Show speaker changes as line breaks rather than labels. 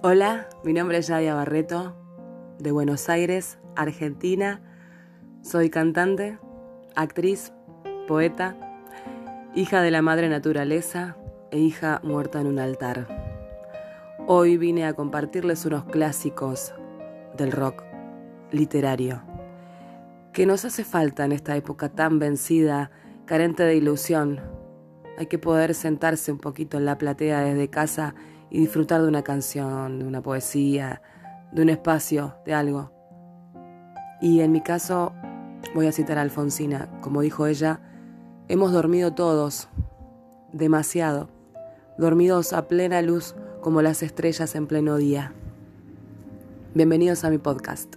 Hola, mi nombre es Yadia Barreto, de Buenos Aires, Argentina. Soy cantante, actriz, poeta, hija de la madre naturaleza e hija muerta en un altar. Hoy vine a compartirles unos clásicos del rock literario que nos hace falta en esta época tan vencida, carente de ilusión. Hay que poder sentarse un poquito en la platea desde casa y disfrutar de una canción, de una poesía, de un espacio, de algo. Y en mi caso, voy a citar a Alfonsina, como dijo ella, hemos dormido todos, demasiado, dormidos a plena luz como las estrellas en pleno día. Bienvenidos a mi podcast.